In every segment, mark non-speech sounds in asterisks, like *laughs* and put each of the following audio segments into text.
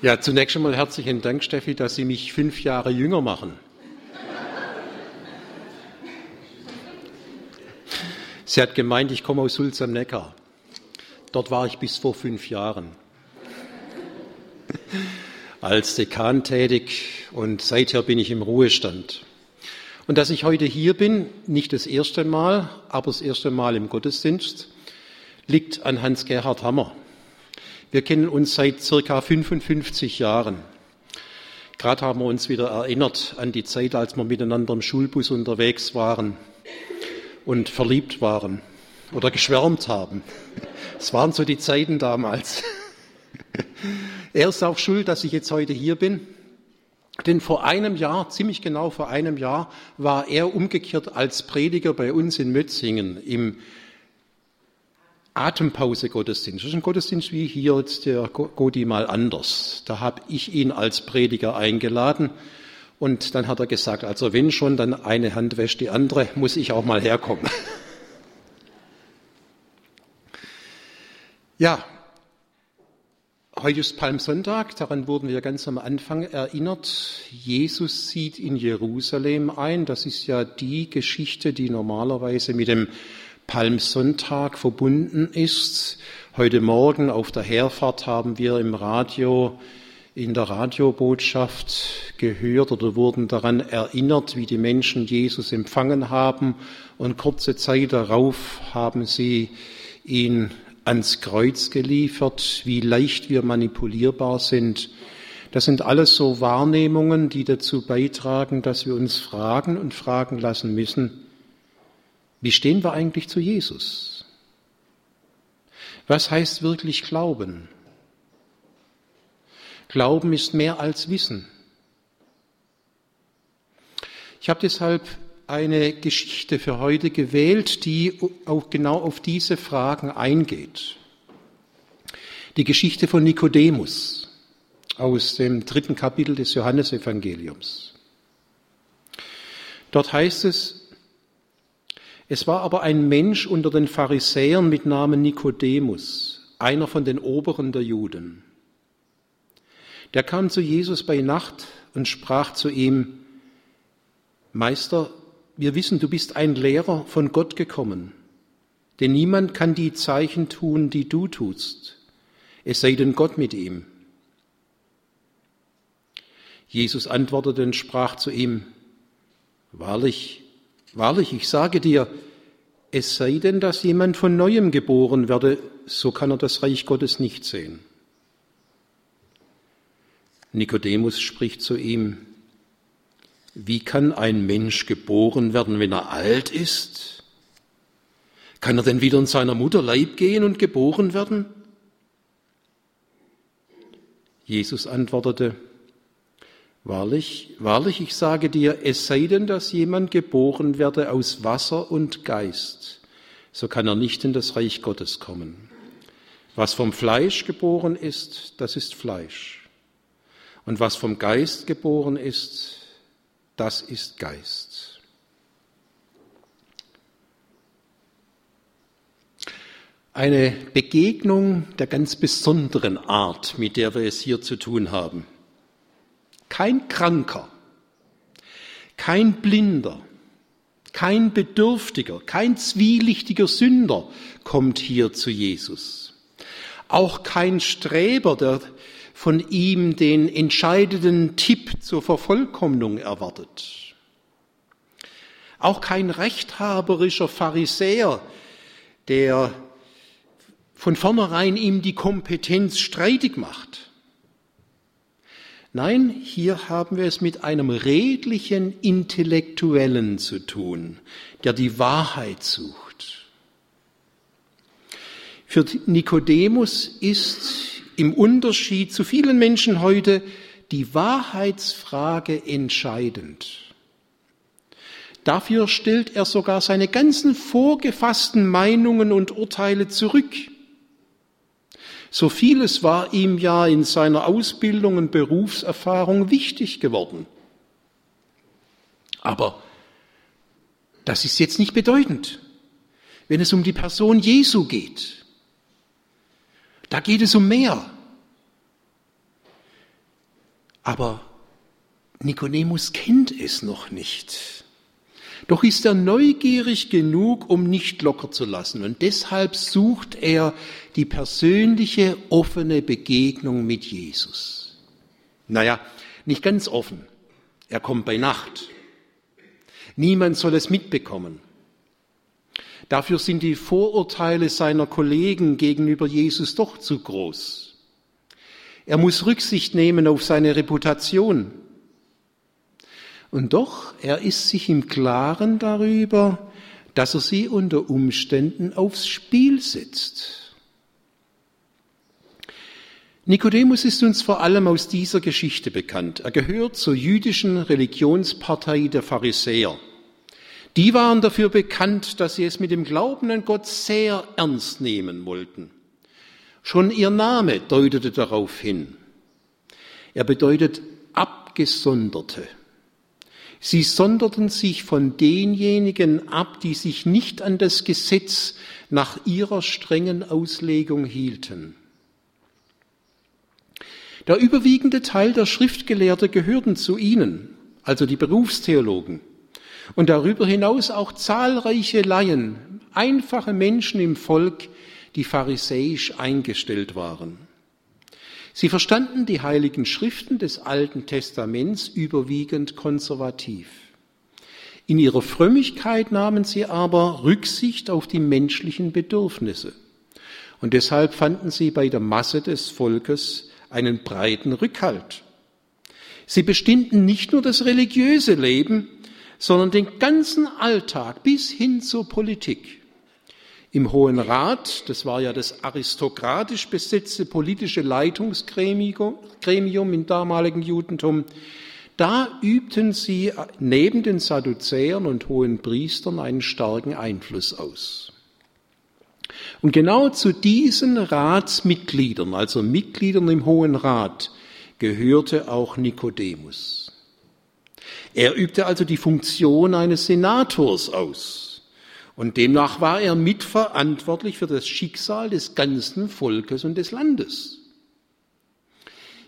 Ja, zunächst einmal herzlichen Dank, Steffi, dass Sie mich fünf Jahre jünger machen. Sie hat gemeint, ich komme aus Sulz am Neckar. Dort war ich bis vor fünf Jahren als Dekan tätig und seither bin ich im Ruhestand. Und dass ich heute hier bin, nicht das erste Mal, aber das erste Mal im Gottesdienst, liegt an Hans-Gerhard Hammer. Wir kennen uns seit circa 55 Jahren. Gerade haben wir uns wieder erinnert an die Zeit, als wir miteinander im Schulbus unterwegs waren und verliebt waren oder geschwärmt haben. Es waren so die Zeiten damals. *laughs* Er ist auch schuld, dass ich jetzt heute hier bin. Denn vor einem Jahr, ziemlich genau vor einem Jahr, war er umgekehrt als Prediger bei uns in Mötzingen im Atempause-Gottesdienst. Das ist ein Gottesdienst wie hier jetzt der Godi mal anders. Da habe ich ihn als Prediger eingeladen und dann hat er gesagt, also wenn schon, dann eine Hand wäscht die andere, muss ich auch mal herkommen. *laughs* Ja, heute ist Palmsonntag, daran wurden wir ganz am Anfang erinnert. Jesus zieht in Jerusalem ein. Das ist ja die Geschichte, die normalerweise mit dem Palmsonntag verbunden ist. Heute Morgen auf der Herfahrt haben wir im Radio, in der Radiobotschaft gehört oder wurden daran erinnert, wie die Menschen Jesus empfangen haben und kurze Zeit darauf haben sie ihn ans Kreuz geliefert, wie leicht wir manipulierbar sind. Das sind alles so Wahrnehmungen, die dazu beitragen, dass wir uns fragen und fragen lassen müssen, wie stehen wir eigentlich zu Jesus? Was heißt wirklich Glauben? Glauben ist mehr als Wissen. Ich habe deshalb eine Geschichte für heute gewählt, die auch genau auf diese Fragen eingeht. Die Geschichte von Nikodemus aus dem dritten Kapitel des Johannesevangeliums. Dort heißt es, es war aber ein Mensch unter den Pharisäern mit Namen Nikodemus, einer von den Oberen der Juden. Der kam zu Jesus bei Nacht und sprach zu ihm, Meister, wir wissen, du bist ein Lehrer von Gott gekommen, denn niemand kann die Zeichen tun, die du tust, es sei denn Gott mit ihm. Jesus antwortete und sprach zu ihm, Wahrlich, Wahrlich, ich sage dir, es sei denn, dass jemand von neuem geboren werde, so kann er das Reich Gottes nicht sehen. Nikodemus spricht zu ihm, wie kann ein Mensch geboren werden, wenn er alt ist? Kann er denn wieder in seiner Mutter Leib gehen und geboren werden? Jesus antwortete, Wahrlich, wahrlich, ich sage dir, es sei denn, dass jemand geboren werde aus Wasser und Geist, so kann er nicht in das Reich Gottes kommen. Was vom Fleisch geboren ist, das ist Fleisch. Und was vom Geist geboren ist, das ist Geist. Eine Begegnung der ganz besonderen Art, mit der wir es hier zu tun haben kein Kranker, kein Blinder, kein Bedürftiger, kein zwielichtiger Sünder kommt hier zu Jesus. Auch kein Streber, der von ihm den entscheidenden Tipp zur Vervollkommnung erwartet. Auch kein rechthaberischer Pharisäer, der von vornherein ihm die Kompetenz streitig macht. Nein, hier haben wir es mit einem redlichen Intellektuellen zu tun, der die Wahrheit sucht. Für Nikodemus ist im Unterschied zu vielen Menschen heute die Wahrheitsfrage entscheidend. Dafür stellt er sogar seine ganzen vorgefassten Meinungen und Urteile zurück. So vieles war ihm ja in seiner Ausbildung und Berufserfahrung wichtig geworden. Aber das ist jetzt nicht bedeutend, wenn es um die Person Jesu geht. Da geht es um mehr. Aber Nikodemus kennt es noch nicht. Doch ist er neugierig genug, um nicht locker zu lassen. Und deshalb sucht er die persönliche, offene Begegnung mit Jesus. Naja, nicht ganz offen. Er kommt bei Nacht. Niemand soll es mitbekommen. Dafür sind die Vorurteile seiner Kollegen gegenüber Jesus doch zu groß. Er muss Rücksicht nehmen auf seine Reputation. Und doch, er ist sich im Klaren darüber, dass er sie unter Umständen aufs Spiel setzt. Nikodemus ist uns vor allem aus dieser Geschichte bekannt. Er gehört zur jüdischen Religionspartei der Pharisäer. Die waren dafür bekannt, dass sie es mit dem Glauben an Gott sehr ernst nehmen wollten. Schon ihr Name deutete darauf hin. Er bedeutet Abgesonderte. Sie sonderten sich von denjenigen ab, die sich nicht an das Gesetz nach ihrer strengen Auslegung hielten. Der überwiegende Teil der Schriftgelehrte gehörten zu ihnen, also die Berufstheologen und darüber hinaus auch zahlreiche Laien, einfache Menschen im Volk, die pharisäisch eingestellt waren. Sie verstanden die heiligen Schriften des Alten Testaments überwiegend konservativ. In ihrer Frömmigkeit nahmen sie aber Rücksicht auf die menschlichen Bedürfnisse. Und deshalb fanden sie bei der Masse des Volkes einen breiten Rückhalt. Sie bestimmten nicht nur das religiöse Leben, sondern den ganzen Alltag bis hin zur Politik. Im Hohen Rat, das war ja das aristokratisch besetzte politische Leitungsgremium im damaligen Judentum, da übten sie neben den Sadduzäern und hohen Priestern einen starken Einfluss aus. Und genau zu diesen Ratsmitgliedern, also Mitgliedern im Hohen Rat, gehörte auch Nikodemus. Er übte also die Funktion eines Senators aus. Und demnach war er mitverantwortlich für das Schicksal des ganzen Volkes und des Landes.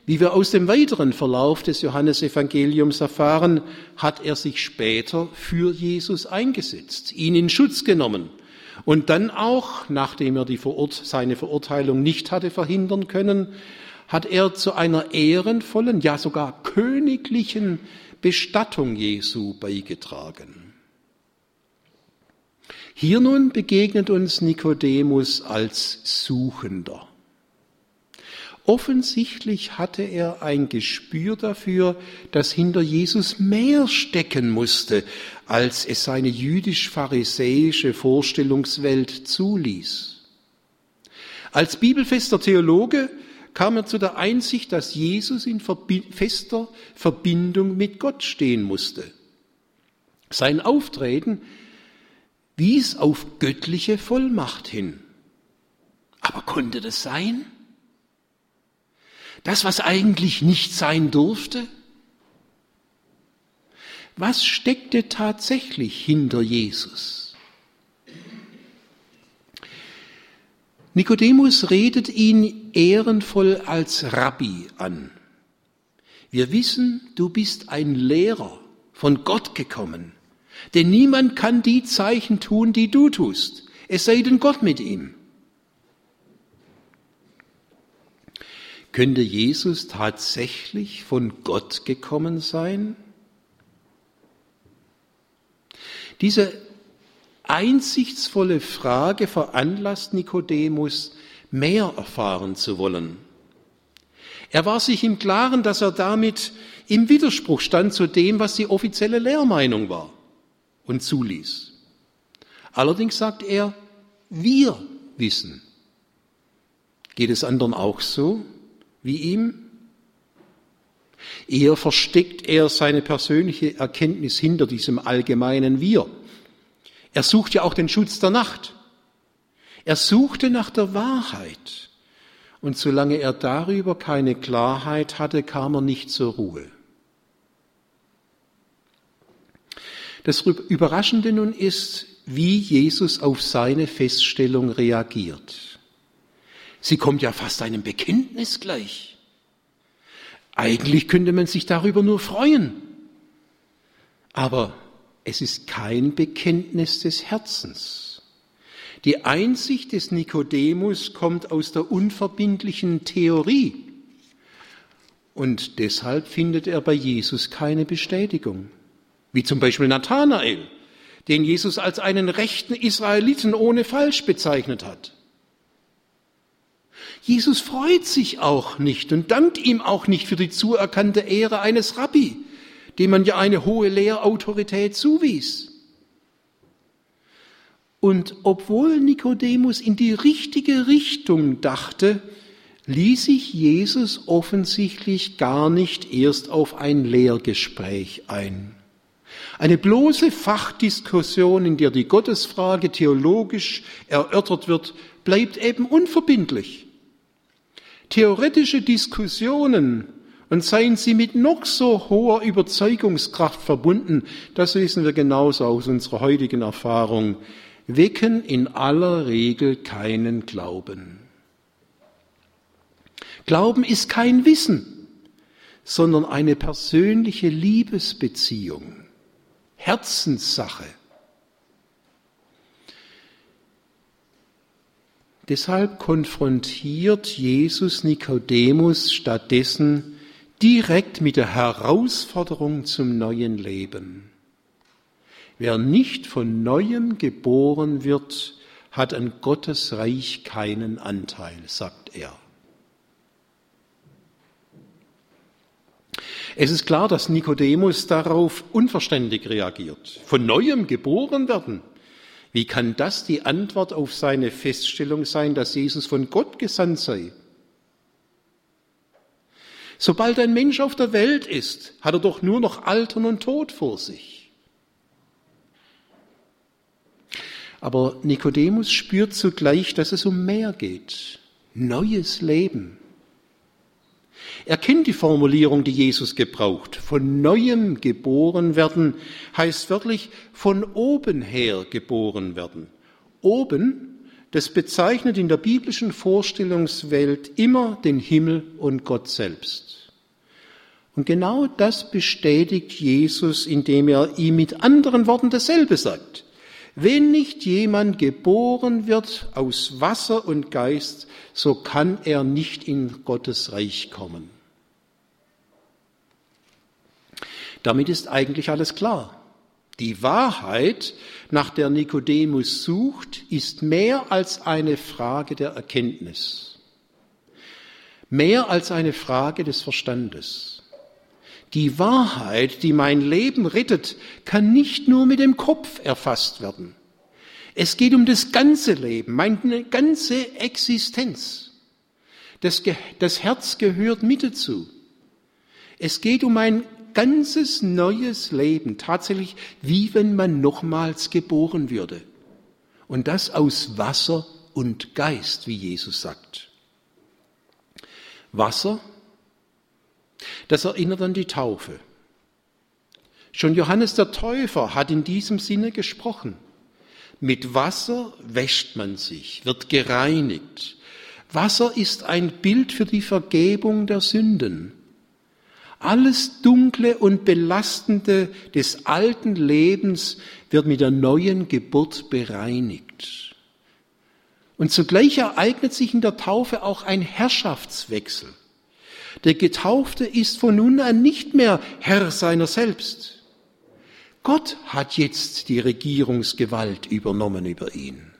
Wie wir aus dem weiteren Verlauf des Johannesevangeliums erfahren, hat er sich später für Jesus eingesetzt, ihn in Schutz genommen und dann auch, nachdem er die Verurt seine Verurteilung nicht hatte verhindern können, hat er zu einer ehrenvollen, ja sogar königlichen Bestattung Jesu beigetragen. Hier nun begegnet uns Nikodemus als Suchender. Offensichtlich hatte er ein Gespür dafür, dass hinter Jesus mehr stecken musste, als es seine jüdisch-pharisäische Vorstellungswelt zuließ. Als bibelfester Theologe kam er zu der Einsicht, dass Jesus in fester Verbindung mit Gott stehen musste. Sein Auftreten wies auf göttliche Vollmacht hin. Aber konnte das sein? Das, was eigentlich nicht sein durfte? Was steckte tatsächlich hinter Jesus? Nikodemus redet ihn ehrenvoll als Rabbi an. Wir wissen, du bist ein Lehrer, von Gott gekommen. Denn niemand kann die Zeichen tun, die du tust, es sei denn Gott mit ihm. Könnte Jesus tatsächlich von Gott gekommen sein? Diese einsichtsvolle Frage veranlasst Nikodemus, mehr erfahren zu wollen. Er war sich im Klaren, dass er damit im Widerspruch stand zu dem, was die offizielle Lehrmeinung war und zuließ. Allerdings sagt er, wir wissen. Geht es anderen auch so wie ihm? Eher versteckt er seine persönliche Erkenntnis hinter diesem allgemeinen Wir. Er sucht ja auch den Schutz der Nacht. Er suchte nach der Wahrheit. Und solange er darüber keine Klarheit hatte, kam er nicht zur Ruhe. Das Überraschende nun ist, wie Jesus auf seine Feststellung reagiert. Sie kommt ja fast einem Bekenntnis gleich. Eigentlich könnte man sich darüber nur freuen. Aber es ist kein Bekenntnis des Herzens. Die Einsicht des Nikodemus kommt aus der unverbindlichen Theorie. Und deshalb findet er bei Jesus keine Bestätigung. Wie zum Beispiel Nathanael, den Jesus als einen rechten Israeliten ohne Falsch bezeichnet hat. Jesus freut sich auch nicht und dankt ihm auch nicht für die zuerkannte Ehre eines Rabbi, dem man ja eine hohe Lehrautorität zuwies. Und obwohl Nikodemus in die richtige Richtung dachte, ließ sich Jesus offensichtlich gar nicht erst auf ein Lehrgespräch ein. Eine bloße Fachdiskussion, in der die Gottesfrage theologisch erörtert wird, bleibt eben unverbindlich. Theoretische Diskussionen, und seien sie mit noch so hoher Überzeugungskraft verbunden, das wissen wir genauso aus unserer heutigen Erfahrung, wecken in aller Regel keinen Glauben. Glauben ist kein Wissen, sondern eine persönliche Liebesbeziehung. Herzenssache. Deshalb konfrontiert Jesus Nikodemus stattdessen direkt mit der Herausforderung zum neuen Leben. Wer nicht von neuem geboren wird, hat an Gottes Reich keinen Anteil, sagt er. Es ist klar, dass Nikodemus darauf unverständlich reagiert. Von neuem geboren werden. Wie kann das die Antwort auf seine Feststellung sein, dass Jesus von Gott gesandt sei? Sobald ein Mensch auf der Welt ist, hat er doch nur noch Altern und Tod vor sich. Aber Nikodemus spürt zugleich, dass es um mehr geht. Neues Leben. Er kennt die Formulierung, die Jesus gebraucht. Von neuem geboren werden heißt wörtlich von oben her geboren werden. Oben, das bezeichnet in der biblischen Vorstellungswelt immer den Himmel und Gott selbst. Und genau das bestätigt Jesus, indem er ihm mit anderen Worten dasselbe sagt. Wenn nicht jemand geboren wird aus Wasser und Geist, so kann er nicht in Gottes Reich kommen. Damit ist eigentlich alles klar. Die Wahrheit, nach der Nikodemus sucht, ist mehr als eine Frage der Erkenntnis, mehr als eine Frage des Verstandes. Die Wahrheit, die mein Leben rettet, kann nicht nur mit dem Kopf erfasst werden. Es geht um das ganze Leben, meine ganze Existenz. Das, das Herz gehört mit dazu. Es geht um ein ganzes neues Leben, tatsächlich wie wenn man nochmals geboren würde. Und das aus Wasser und Geist, wie Jesus sagt. Wasser, das erinnert an die Taufe. Schon Johannes der Täufer hat in diesem Sinne gesprochen. Mit Wasser wäscht man sich, wird gereinigt. Wasser ist ein Bild für die Vergebung der Sünden. Alles Dunkle und Belastende des alten Lebens wird mit der neuen Geburt bereinigt. Und zugleich ereignet sich in der Taufe auch ein Herrschaftswechsel. Der Getaufte ist von nun an nicht mehr Herr seiner selbst. Gott hat jetzt die Regierungsgewalt übernommen über ihn.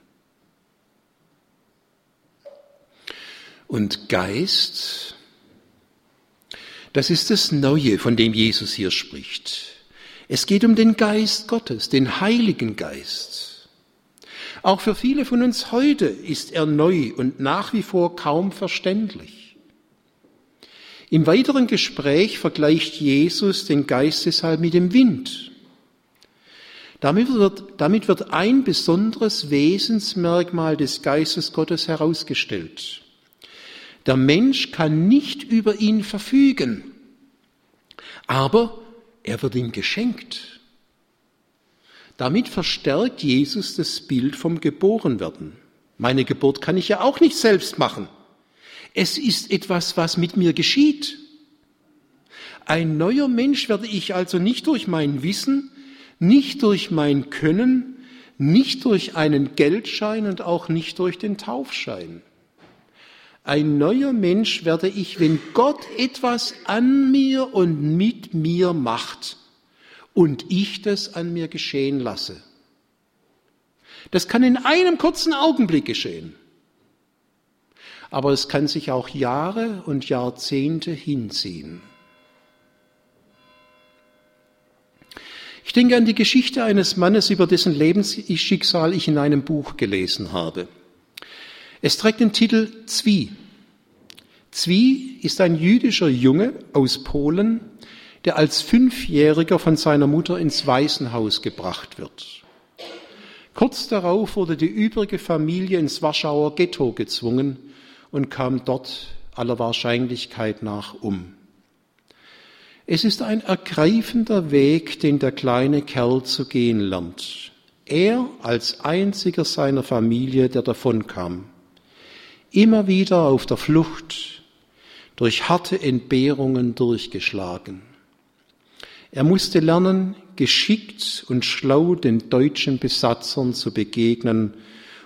Und Geist das ist das Neue, von dem Jesus hier spricht. Es geht um den Geist Gottes, den Heiligen Geist. Auch für viele von uns heute ist er neu und nach wie vor kaum verständlich. Im weiteren Gespräch vergleicht Jesus den Geist deshalb mit dem Wind. Damit wird, damit wird ein besonderes Wesensmerkmal des Geistes Gottes herausgestellt. Der Mensch kann nicht über ihn verfügen, aber er wird ihm geschenkt. Damit verstärkt Jesus das Bild vom Geborenwerden. Meine Geburt kann ich ja auch nicht selbst machen. Es ist etwas, was mit mir geschieht. Ein neuer Mensch werde ich also nicht durch mein Wissen, nicht durch mein Können, nicht durch einen Geldschein und auch nicht durch den Taufschein. Ein neuer Mensch werde ich, wenn Gott etwas an mir und mit mir macht und ich das an mir geschehen lasse. Das kann in einem kurzen Augenblick geschehen. Aber es kann sich auch Jahre und Jahrzehnte hinziehen. Ich denke an die Geschichte eines Mannes, über dessen Lebensschicksal ich in einem Buch gelesen habe. Es trägt den Titel Zwie. Zwie ist ein jüdischer Junge aus Polen, der als Fünfjähriger von seiner Mutter ins Waisenhaus gebracht wird. Kurz darauf wurde die übrige Familie ins Warschauer Ghetto gezwungen und kam dort aller Wahrscheinlichkeit nach um. Es ist ein ergreifender Weg, den der kleine Kerl zu gehen lernt. Er als einziger seiner Familie, der davonkam. Immer wieder auf der Flucht, durch harte Entbehrungen durchgeschlagen. Er musste lernen, geschickt und schlau den deutschen Besatzern zu begegnen,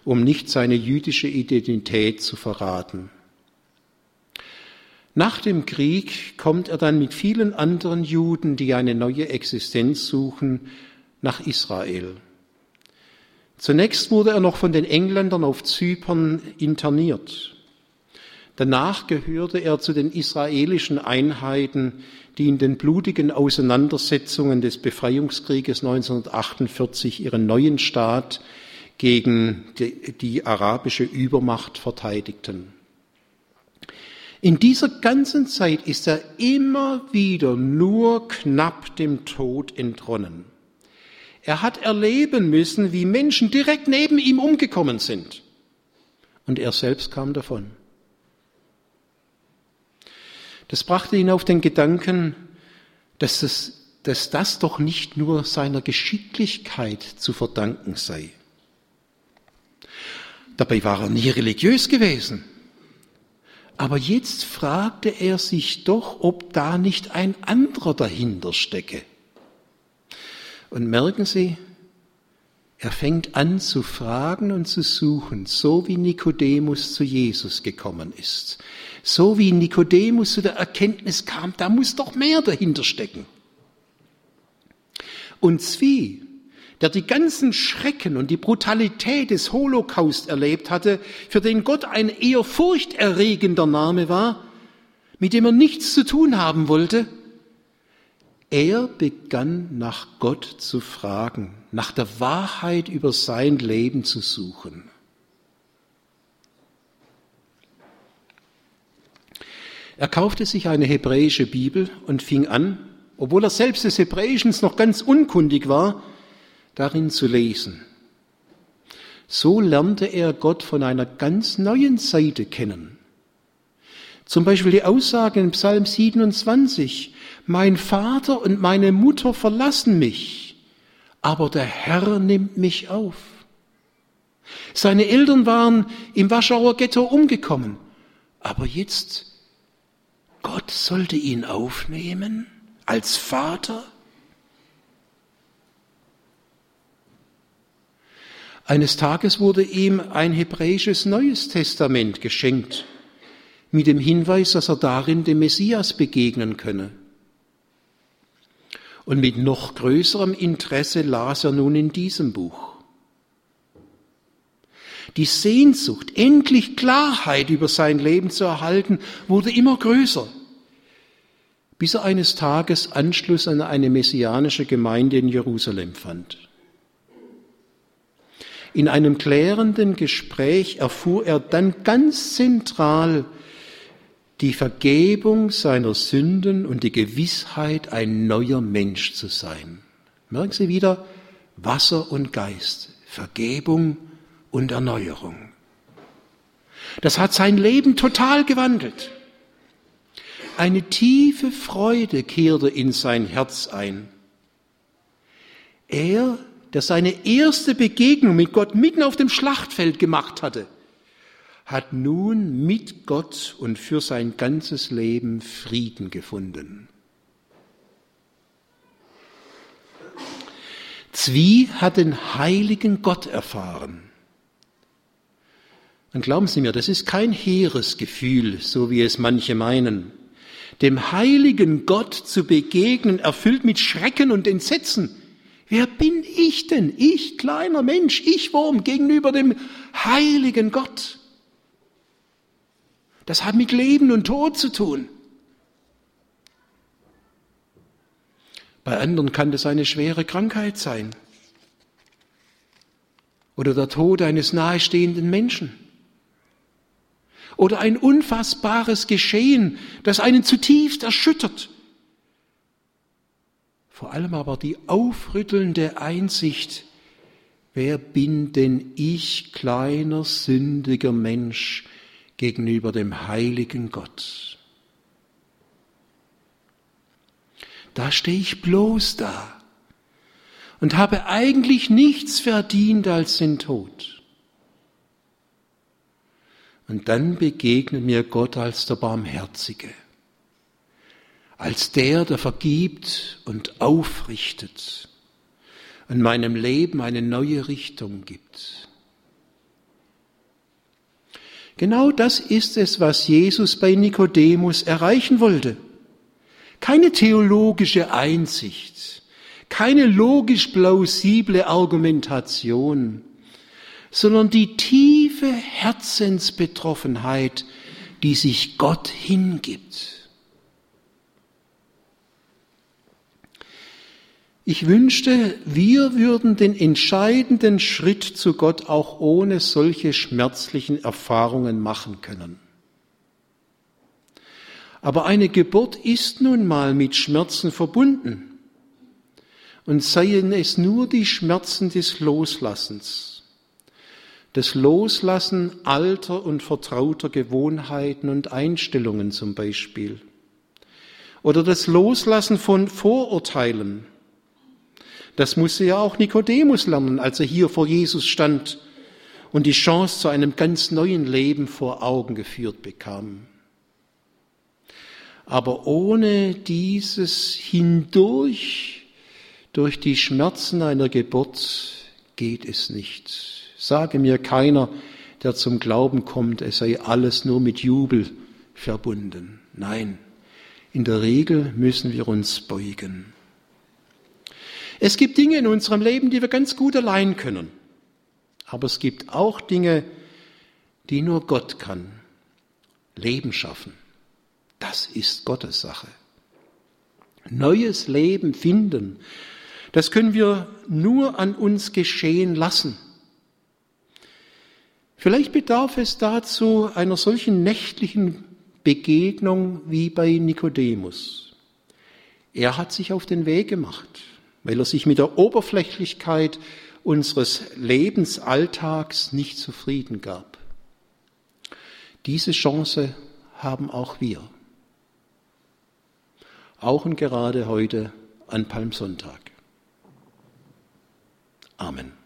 um nicht seine jüdische Identität zu verraten. Nach dem Krieg kommt er dann mit vielen anderen Juden, die eine neue Existenz suchen, nach Israel. Zunächst wurde er noch von den Engländern auf Zypern interniert. Danach gehörte er zu den israelischen Einheiten, die in den blutigen Auseinandersetzungen des Befreiungskrieges 1948 ihren neuen Staat gegen die, die arabische Übermacht verteidigten. In dieser ganzen Zeit ist er immer wieder nur knapp dem Tod entronnen. Er hat erleben müssen, wie Menschen direkt neben ihm umgekommen sind. Und er selbst kam davon. Das brachte ihn auf den Gedanken, dass, es, dass das doch nicht nur seiner Geschicklichkeit zu verdanken sei. Dabei war er nie religiös gewesen. Aber jetzt fragte er sich doch, ob da nicht ein anderer dahinter stecke. Und merken Sie, er fängt an zu fragen und zu suchen, so wie Nikodemus zu Jesus gekommen ist. So wie Nikodemus zu der Erkenntnis kam, da muss doch mehr dahinter stecken. Und Zwie der die ganzen Schrecken und die Brutalität des Holocaust erlebt hatte, für den Gott ein eher furchterregender Name war, mit dem er nichts zu tun haben wollte, er begann nach Gott zu fragen, nach der Wahrheit über sein Leben zu suchen. Er kaufte sich eine hebräische Bibel und fing an, obwohl er selbst des Hebräischen noch ganz unkundig war, darin zu lesen. So lernte er Gott von einer ganz neuen Seite kennen. Zum Beispiel die Aussage in Psalm 27, mein Vater und meine Mutter verlassen mich, aber der Herr nimmt mich auf. Seine Eltern waren im Warschauer Ghetto umgekommen, aber jetzt Gott sollte ihn aufnehmen als Vater. Eines Tages wurde ihm ein hebräisches Neues Testament geschenkt, mit dem Hinweis, dass er darin dem Messias begegnen könne. Und mit noch größerem Interesse las er nun in diesem Buch. Die Sehnsucht, endlich Klarheit über sein Leben zu erhalten, wurde immer größer, bis er eines Tages Anschluss an eine messianische Gemeinde in Jerusalem fand. In einem klärenden Gespräch erfuhr er dann ganz zentral die Vergebung seiner Sünden und die Gewissheit, ein neuer Mensch zu sein. Merken Sie wieder, Wasser und Geist, Vergebung und Erneuerung. Das hat sein Leben total gewandelt. Eine tiefe Freude kehrte in sein Herz ein. Er der seine erste Begegnung mit Gott mitten auf dem Schlachtfeld gemacht hatte, hat nun mit Gott und für sein ganzes Leben Frieden gefunden. Zwie hat den heiligen Gott erfahren. Und glauben Sie mir, das ist kein hehres Gefühl, so wie es manche meinen. Dem heiligen Gott zu begegnen, erfüllt mit Schrecken und Entsetzen, Wer bin ich denn? Ich, kleiner Mensch, ich Wurm gegenüber dem heiligen Gott. Das hat mit Leben und Tod zu tun. Bei anderen kann das eine schwere Krankheit sein oder der Tod eines nahestehenden Menschen oder ein unfassbares Geschehen, das einen zutiefst erschüttert. Vor allem aber die aufrüttelnde Einsicht, wer bin denn ich, kleiner, sündiger Mensch, gegenüber dem heiligen Gott? Da stehe ich bloß da und habe eigentlich nichts verdient als den Tod. Und dann begegnet mir Gott als der Barmherzige, als der, der vergibt und aufrichtet und meinem Leben eine neue Richtung gibt. Genau das ist es, was Jesus bei Nikodemus erreichen wollte. Keine theologische Einsicht, keine logisch plausible Argumentation, sondern die tiefe Herzensbetroffenheit, die sich Gott hingibt. Ich wünschte, wir würden den entscheidenden Schritt zu Gott auch ohne solche schmerzlichen Erfahrungen machen können. Aber eine Geburt ist nun mal mit Schmerzen verbunden und seien es nur die Schmerzen des Loslassens, das Loslassen alter und vertrauter Gewohnheiten und Einstellungen zum Beispiel, oder das Loslassen von Vorurteilen. Das musste ja auch Nikodemus lernen, als er hier vor Jesus stand und die Chance zu einem ganz neuen Leben vor Augen geführt bekam. Aber ohne dieses Hindurch durch die Schmerzen einer Geburt geht es nicht. Sage mir keiner, der zum Glauben kommt, es sei alles nur mit Jubel verbunden. Nein, in der Regel müssen wir uns beugen. Es gibt Dinge in unserem Leben, die wir ganz gut allein können. Aber es gibt auch Dinge, die nur Gott kann. Leben schaffen. Das ist Gottes Sache. Neues Leben finden, das können wir nur an uns geschehen lassen. Vielleicht bedarf es dazu einer solchen nächtlichen Begegnung wie bei Nikodemus. Er hat sich auf den Weg gemacht, weil er sich mit der Oberflächlichkeit unseres Lebensalltags nicht zufrieden gab. Diese Chance haben auch wir. Auch und gerade heute an Palmsonntag. Amen.